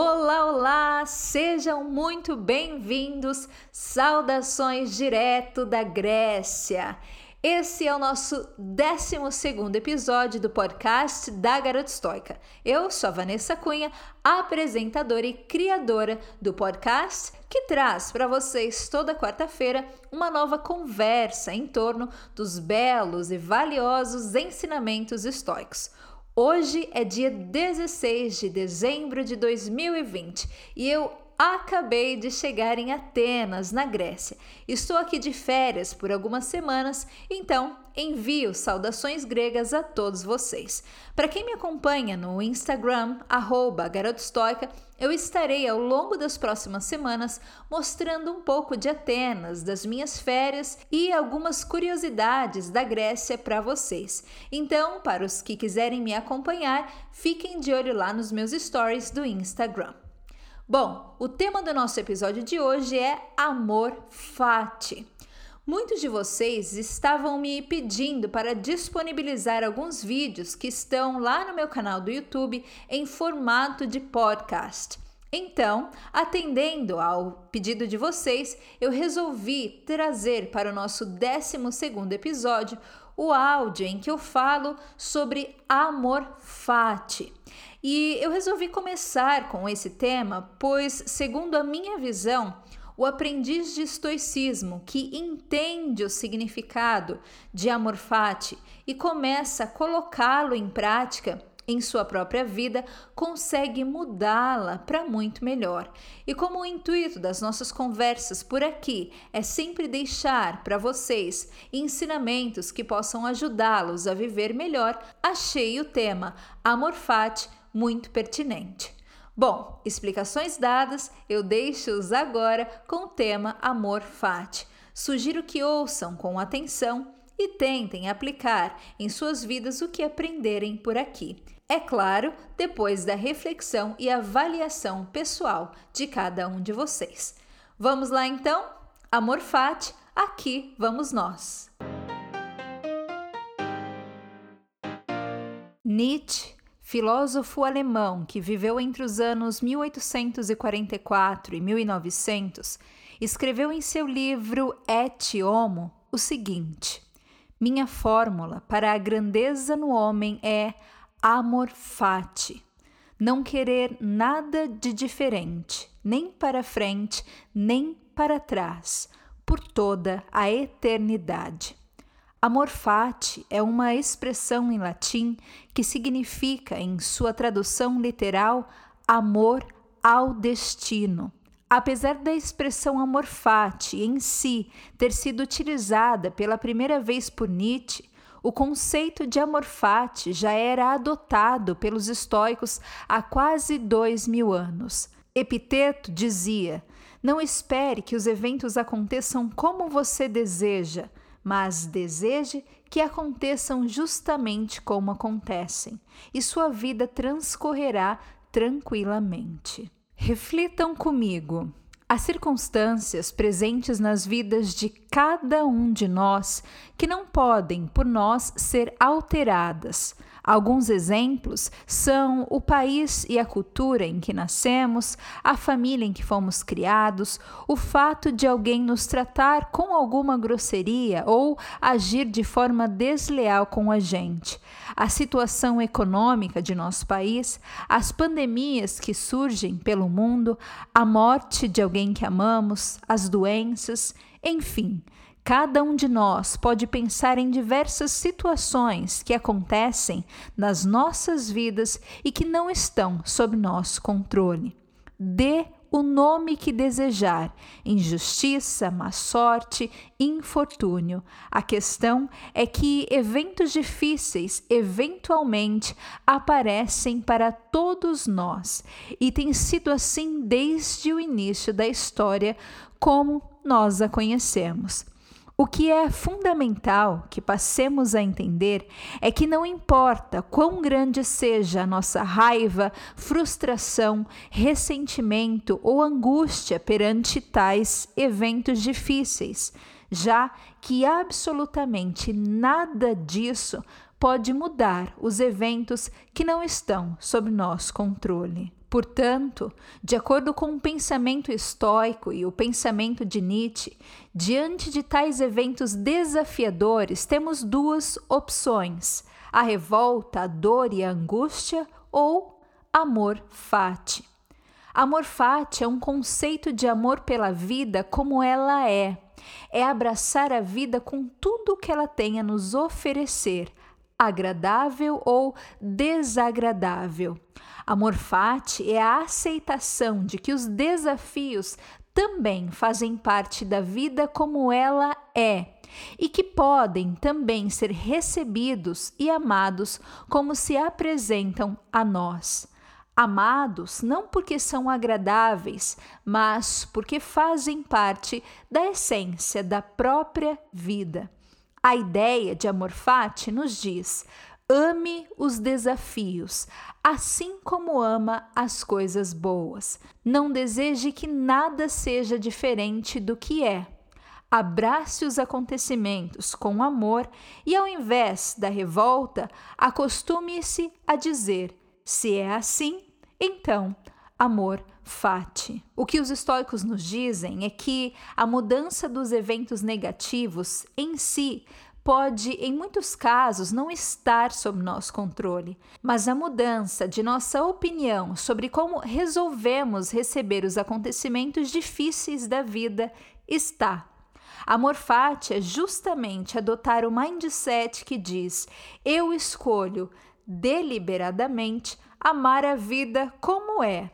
Olá, olá! Sejam muito bem-vindos. Saudações direto da Grécia. Esse é o nosso 12 episódio do podcast da Garota Estoica. Eu sou a Vanessa Cunha, apresentadora e criadora do podcast, que traz para vocês toda quarta-feira uma nova conversa em torno dos belos e valiosos ensinamentos estoicos. Hoje é dia 16 de dezembro de 2020 e eu acabei de chegar em Atenas, na Grécia. Estou aqui de férias por algumas semanas, então envio saudações gregas a todos vocês. Para quem me acompanha no Instagram, garotostoica, eu estarei ao longo das próximas semanas mostrando um pouco de Atenas, das minhas férias e algumas curiosidades da Grécia para vocês. Então, para os que quiserem me acompanhar, fiquem de olho lá nos meus stories do Instagram. Bom, o tema do nosso episódio de hoje é amor fati. Muitos de vocês estavam me pedindo para disponibilizar alguns vídeos que estão lá no meu canal do YouTube em formato de podcast. Então, atendendo ao pedido de vocês, eu resolvi trazer para o nosso 12 episódio o áudio em que eu falo sobre amor fati. E eu resolvi começar com esse tema, pois, segundo a minha visão, o aprendiz de estoicismo que entende o significado de amor fati e começa a colocá-lo em prática em sua própria vida, consegue mudá-la para muito melhor. E como o intuito das nossas conversas por aqui é sempre deixar para vocês ensinamentos que possam ajudá-los a viver melhor, achei o tema Amor Fati muito pertinente. Bom, explicações dadas, eu deixo-os agora com o tema Amor Fati. Sugiro que ouçam com atenção e tentem aplicar em suas vidas o que aprenderem por aqui. É claro, depois da reflexão e avaliação pessoal de cada um de vocês. Vamos lá então? Amor Fati, aqui vamos nós. Nietzsche filósofo alemão que viveu entre os anos 1844 e 1900, escreveu em seu livro Et Homo o seguinte: Minha fórmula para a grandeza no homem é amor fati, não querer nada de diferente, nem para frente, nem para trás, por toda a eternidade. Amor fati é uma expressão em latim que significa, em sua tradução literal, amor ao destino. Apesar da expressão amor fati em si ter sido utilizada pela primeira vez por Nietzsche, o conceito de amor fati já era adotado pelos estoicos há quase dois mil anos. Epiteto dizia: Não espere que os eventos aconteçam como você deseja mas deseje que aconteçam justamente como acontecem, e sua vida transcorrerá tranquilamente. Reflitam comigo. Há circunstâncias presentes nas vidas de cada um de nós que não podem, por nós, ser alteradas, Alguns exemplos são o país e a cultura em que nascemos, a família em que fomos criados, o fato de alguém nos tratar com alguma grosseria ou agir de forma desleal com a gente, a situação econômica de nosso país, as pandemias que surgem pelo mundo, a morte de alguém que amamos, as doenças, enfim. Cada um de nós pode pensar em diversas situações que acontecem nas nossas vidas e que não estão sob nosso controle. Dê o nome que desejar: injustiça, má sorte, infortúnio. A questão é que eventos difíceis eventualmente aparecem para todos nós e tem sido assim desde o início da história, como nós a conhecemos. O que é fundamental que passemos a entender é que não importa quão grande seja a nossa raiva, frustração, ressentimento ou angústia perante tais eventos difíceis, já que absolutamente nada disso pode mudar os eventos que não estão sob nosso controle. Portanto, de acordo com o pensamento estoico e o pensamento de Nietzsche, diante de tais eventos desafiadores, temos duas opções: a revolta, a dor e a angústia ou amor fati. Amor fati é um conceito de amor pela vida como ela é. É abraçar a vida com tudo o que ela tem a nos oferecer, agradável ou desagradável. Amor fati é a aceitação de que os desafios também fazem parte da vida como ela é e que podem também ser recebidos e amados como se apresentam a nós. Amados não porque são agradáveis, mas porque fazem parte da essência da própria vida. A ideia de amor fati nos diz: ame os desafios, assim como ama as coisas boas. Não deseje que nada seja diferente do que é. Abrace os acontecimentos com amor e, ao invés da revolta, acostume-se a dizer: se é assim, então amor fati. O que os estoicos nos dizem é que a mudança dos eventos negativos em si pode, em muitos casos, não estar sob nosso controle, mas a mudança de nossa opinião sobre como resolvemos receber os acontecimentos difíceis da vida está. Amor fati é justamente adotar o mindset que diz: eu escolho deliberadamente amar a vida como é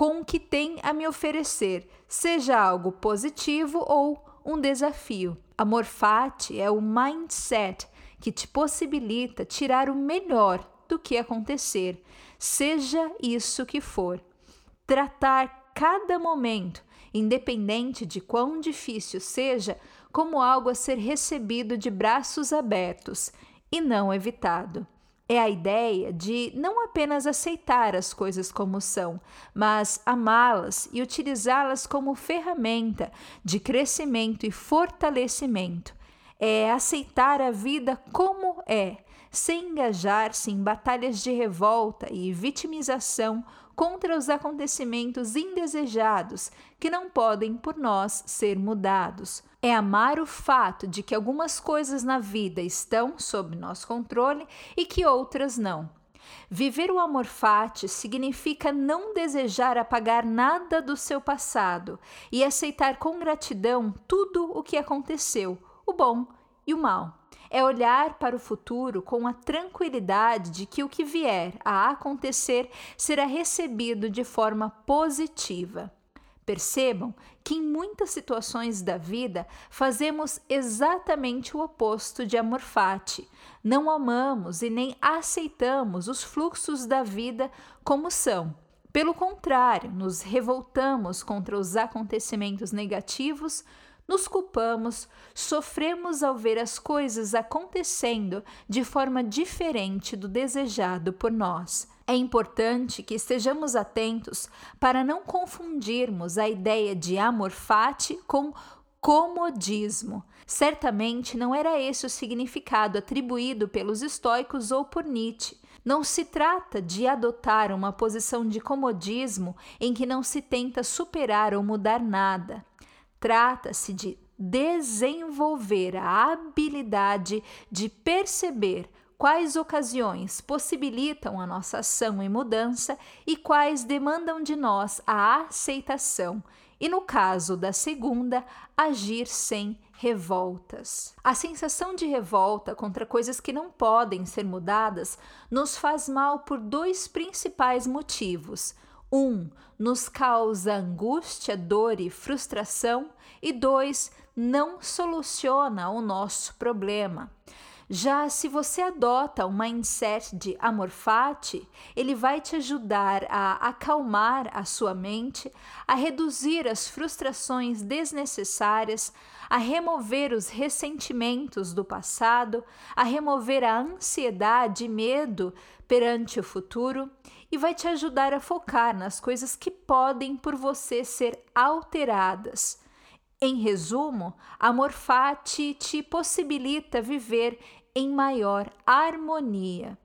com o que tem a me oferecer, seja algo positivo ou um desafio. Amor fati é o mindset que te possibilita tirar o melhor do que acontecer, seja isso que for. Tratar cada momento, independente de quão difícil seja, como algo a ser recebido de braços abertos e não evitado é a ideia de não apenas aceitar as coisas como são, mas amá-las e utilizá-las como ferramenta de crescimento e fortalecimento. É aceitar a vida como é, sem engajar-se em batalhas de revolta e vitimização contra os acontecimentos indesejados que não podem por nós ser mudados. É amar o fato de que algumas coisas na vida estão sob nosso controle e que outras não. Viver o amor fati significa não desejar apagar nada do seu passado e aceitar com gratidão tudo o que aconteceu, o bom e o mal é olhar para o futuro com a tranquilidade de que o que vier a acontecer será recebido de forma positiva. Percebam que em muitas situações da vida fazemos exatamente o oposto de amor fati. Não amamos e nem aceitamos os fluxos da vida como são. Pelo contrário, nos revoltamos contra os acontecimentos negativos, nos culpamos, sofremos ao ver as coisas acontecendo de forma diferente do desejado por nós. É importante que estejamos atentos para não confundirmos a ideia de amor fati com comodismo. Certamente não era esse o significado atribuído pelos estoicos ou por Nietzsche. Não se trata de adotar uma posição de comodismo em que não se tenta superar ou mudar nada. Trata-se de desenvolver a habilidade de perceber quais ocasiões possibilitam a nossa ação e mudança e quais demandam de nós a aceitação, e no caso da segunda, agir sem revoltas. A sensação de revolta contra coisas que não podem ser mudadas nos faz mal por dois principais motivos. Um, nos causa angústia, dor e frustração, e dois, não soluciona o nosso problema. Já se você adota um mindset de amor fati, ele vai te ajudar a acalmar a sua mente, a reduzir as frustrações desnecessárias, a remover os ressentimentos do passado, a remover a ansiedade e medo perante o futuro e vai te ajudar a focar nas coisas que podem por você ser alteradas. Em resumo, amor fati te possibilita viver em maior harmonia.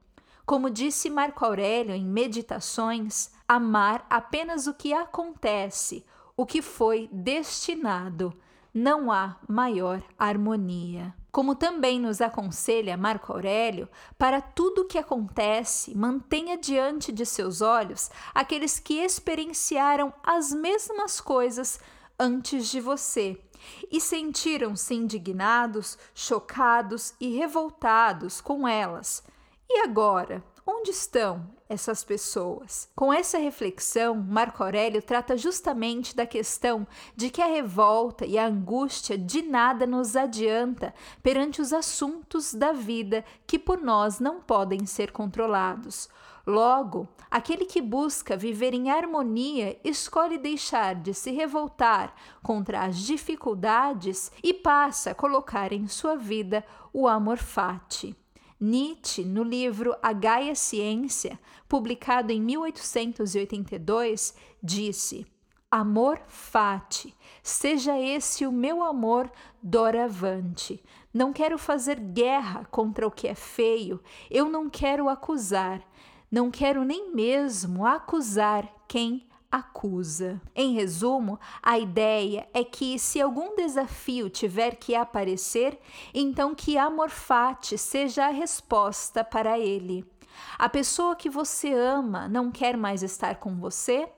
Como disse Marco Aurélio em Meditações, amar apenas o que acontece, o que foi destinado. Não há maior harmonia. Como também nos aconselha Marco Aurélio, para tudo que acontece, mantenha diante de seus olhos aqueles que experienciaram as mesmas coisas antes de você e sentiram-se indignados, chocados e revoltados com elas. E agora, onde estão essas pessoas? Com essa reflexão, Marco Aurélio trata justamente da questão de que a revolta e a angústia de nada nos adianta perante os assuntos da vida que por nós não podem ser controlados. Logo, aquele que busca viver em harmonia escolhe deixar de se revoltar contra as dificuldades e passa a colocar em sua vida o amor fati. Nietzsche, no livro A Gaia Ciência, publicado em 1882, disse: Amor fati, seja esse o meu amor doravante. Não quero fazer guerra contra o que é feio, eu não quero acusar, não quero nem mesmo acusar quem acusa. Em resumo, a ideia é que se algum desafio tiver que aparecer, então que amor fati seja a resposta para ele. A pessoa que você ama não quer mais estar com você?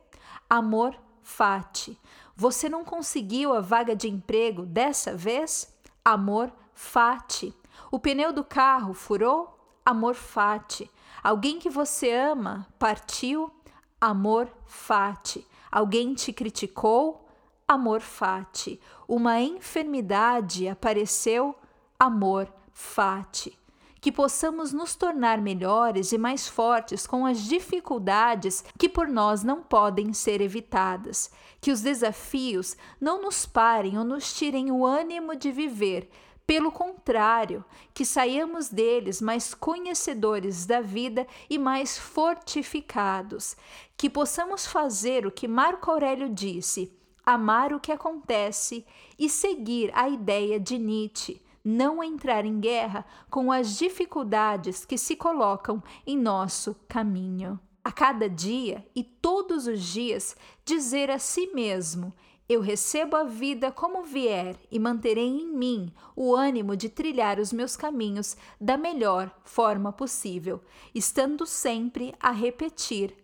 Amor fati. Você não conseguiu a vaga de emprego dessa vez? Amor fati. O pneu do carro furou? Amor fati. Alguém que você ama partiu? Amor fati. Alguém te criticou? Amor fati. Uma enfermidade apareceu? Amor fati. Que possamos nos tornar melhores e mais fortes com as dificuldades que por nós não podem ser evitadas. Que os desafios não nos parem ou nos tirem o ânimo de viver, pelo contrário, que saiamos deles mais conhecedores da vida e mais fortificados, que possamos fazer o que Marco Aurélio disse, amar o que acontece e seguir a ideia de Nietzsche, não entrar em guerra com as dificuldades que se colocam em nosso caminho. A cada dia e todos os dias, dizer a si mesmo: eu recebo a vida como vier e manterei em mim o ânimo de trilhar os meus caminhos da melhor forma possível, estando sempre a repetir: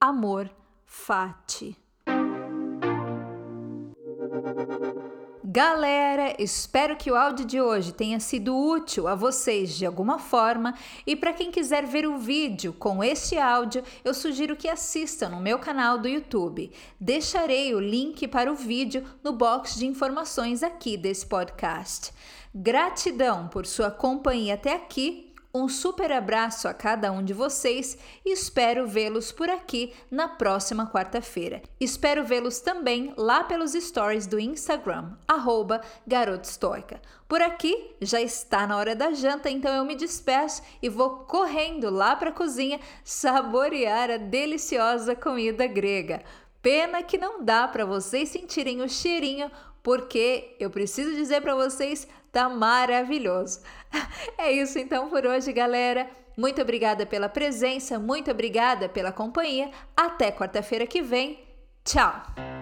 amor fati. Galera, espero que o áudio de hoje tenha sido útil a vocês de alguma forma e para quem quiser ver o vídeo com este áudio, eu sugiro que assistam no meu canal do YouTube. Deixarei o link para o vídeo no box de informações aqui desse podcast. Gratidão por sua companhia até aqui um super abraço a cada um de vocês e espero vê-los por aqui na próxima quarta-feira. Espero vê-los também lá pelos stories do Instagram, arroba Por aqui já está na hora da janta, então eu me despeço e vou correndo lá para a cozinha saborear a deliciosa comida grega. Pena que não dá para vocês sentirem o cheirinho, porque eu preciso dizer para vocês, tá maravilhoso. É isso então por hoje, galera. Muito obrigada pela presença, muito obrigada pela companhia. Até quarta-feira que vem. Tchau!